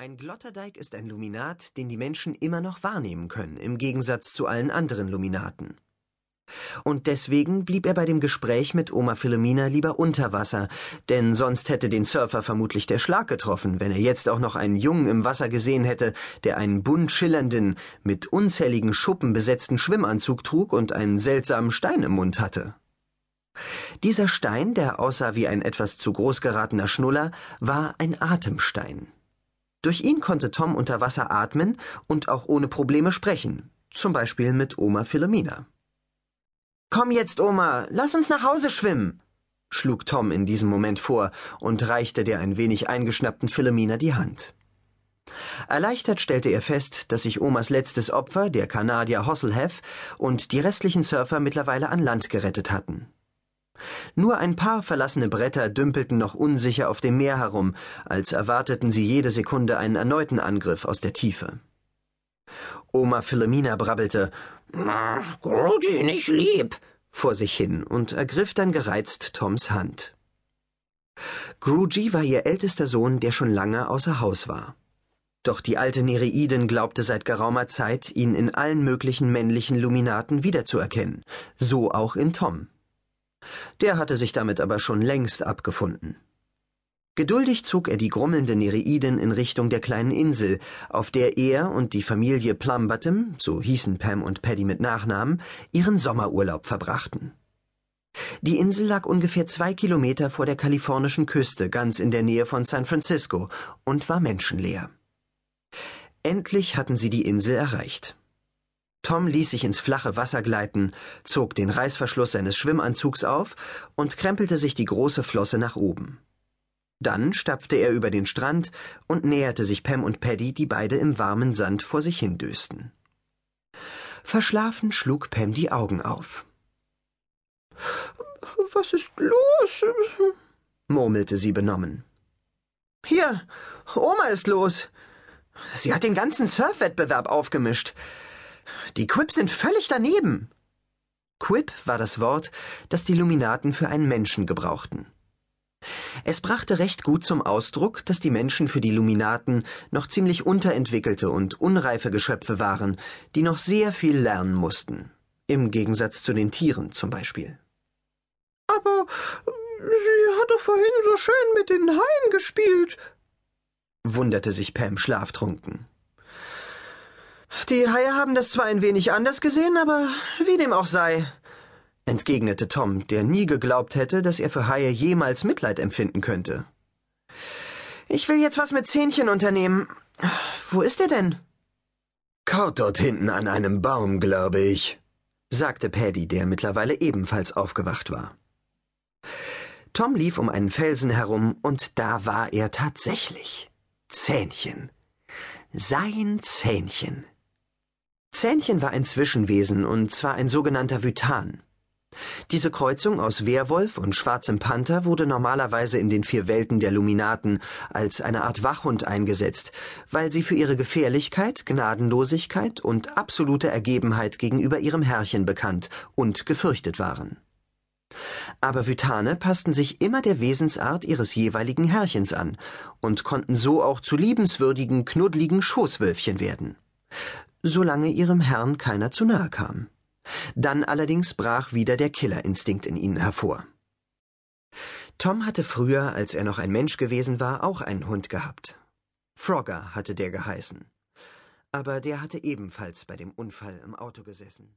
Ein Glotterdeig ist ein Luminat, den die Menschen immer noch wahrnehmen können, im Gegensatz zu allen anderen Luminaten. Und deswegen blieb er bei dem Gespräch mit Oma Philomena lieber unter Wasser, denn sonst hätte den Surfer vermutlich der Schlag getroffen, wenn er jetzt auch noch einen Jungen im Wasser gesehen hätte, der einen bunt schillernden, mit unzähligen Schuppen besetzten Schwimmanzug trug und einen seltsamen Stein im Mund hatte. Dieser Stein, der aussah wie ein etwas zu groß geratener Schnuller, war ein Atemstein. Durch ihn konnte Tom unter Wasser atmen und auch ohne Probleme sprechen, zum Beispiel mit Oma Philomena. Komm jetzt, Oma, lass uns nach Hause schwimmen, schlug Tom in diesem Moment vor und reichte der ein wenig eingeschnappten Philomena die Hand. Erleichtert stellte er fest, dass sich Omas letztes Opfer, der Kanadier Hosselheff, und die restlichen Surfer mittlerweile an Land gerettet hatten. Nur ein paar verlassene Bretter dümpelten noch unsicher auf dem Meer herum, als erwarteten sie jede Sekunde einen erneuten Angriff aus der Tiefe. Oma Philomena brabbelte Rudi, nicht lieb, vor sich hin und ergriff dann gereizt Toms Hand. Gruji war ihr ältester Sohn, der schon lange außer Haus war. Doch die alte Nereidin glaubte seit geraumer Zeit, ihn in allen möglichen männlichen Luminaten wiederzuerkennen, so auch in Tom. Der hatte sich damit aber schon längst abgefunden. Geduldig zog er die grummelnde Nereidin in Richtung der kleinen Insel, auf der er und die Familie Plumbottom, so hießen Pam und Paddy mit Nachnamen, ihren Sommerurlaub verbrachten. Die Insel lag ungefähr zwei Kilometer vor der kalifornischen Küste, ganz in der Nähe von San Francisco, und war menschenleer. Endlich hatten sie die Insel erreicht. Tom ließ sich ins flache Wasser gleiten, zog den Reißverschluss seines Schwimmanzugs auf und krempelte sich die große Flosse nach oben. Dann stapfte er über den Strand und näherte sich Pam und Paddy, die beide im warmen Sand vor sich hindösten. Verschlafen schlug Pam die Augen auf. Was ist los? murmelte sie benommen. Hier, Oma ist los. Sie hat den ganzen Surfwettbewerb aufgemischt. Die Quip sind völlig daneben. Quip war das Wort, das die Luminaten für einen Menschen gebrauchten. Es brachte recht gut zum Ausdruck, dass die Menschen für die Luminaten noch ziemlich unterentwickelte und unreife Geschöpfe waren, die noch sehr viel lernen mussten, im Gegensatz zu den Tieren zum Beispiel. Aber sie hat doch vorhin so schön mit den Haien gespielt, wunderte sich Pam schlaftrunken. Die Haie haben das zwar ein wenig anders gesehen, aber wie dem auch sei, entgegnete Tom, der nie geglaubt hätte, dass er für Haie jemals Mitleid empfinden könnte. Ich will jetzt was mit Zähnchen unternehmen. Wo ist er denn? Kaut dort hinten an einem Baum, glaube ich, sagte Paddy, der mittlerweile ebenfalls aufgewacht war. Tom lief um einen Felsen herum, und da war er tatsächlich. Zähnchen. Sein Zähnchen. Zähnchen war ein Zwischenwesen, und zwar ein sogenannter Vytan. Diese Kreuzung aus Werwolf und schwarzem Panther wurde normalerweise in den vier Welten der Luminaten als eine Art Wachhund eingesetzt, weil sie für ihre Gefährlichkeit, Gnadenlosigkeit und absolute Ergebenheit gegenüber ihrem Herrchen bekannt und gefürchtet waren. Aber Vytane passten sich immer der Wesensart ihres jeweiligen Herrchens an und konnten so auch zu liebenswürdigen, knuddligen Schoßwölfchen werden solange ihrem Herrn keiner zu nahe kam. Dann allerdings brach wieder der Killerinstinkt in ihnen hervor. Tom hatte früher, als er noch ein Mensch gewesen war, auch einen Hund gehabt. Frogger hatte der geheißen. Aber der hatte ebenfalls bei dem Unfall im Auto gesessen.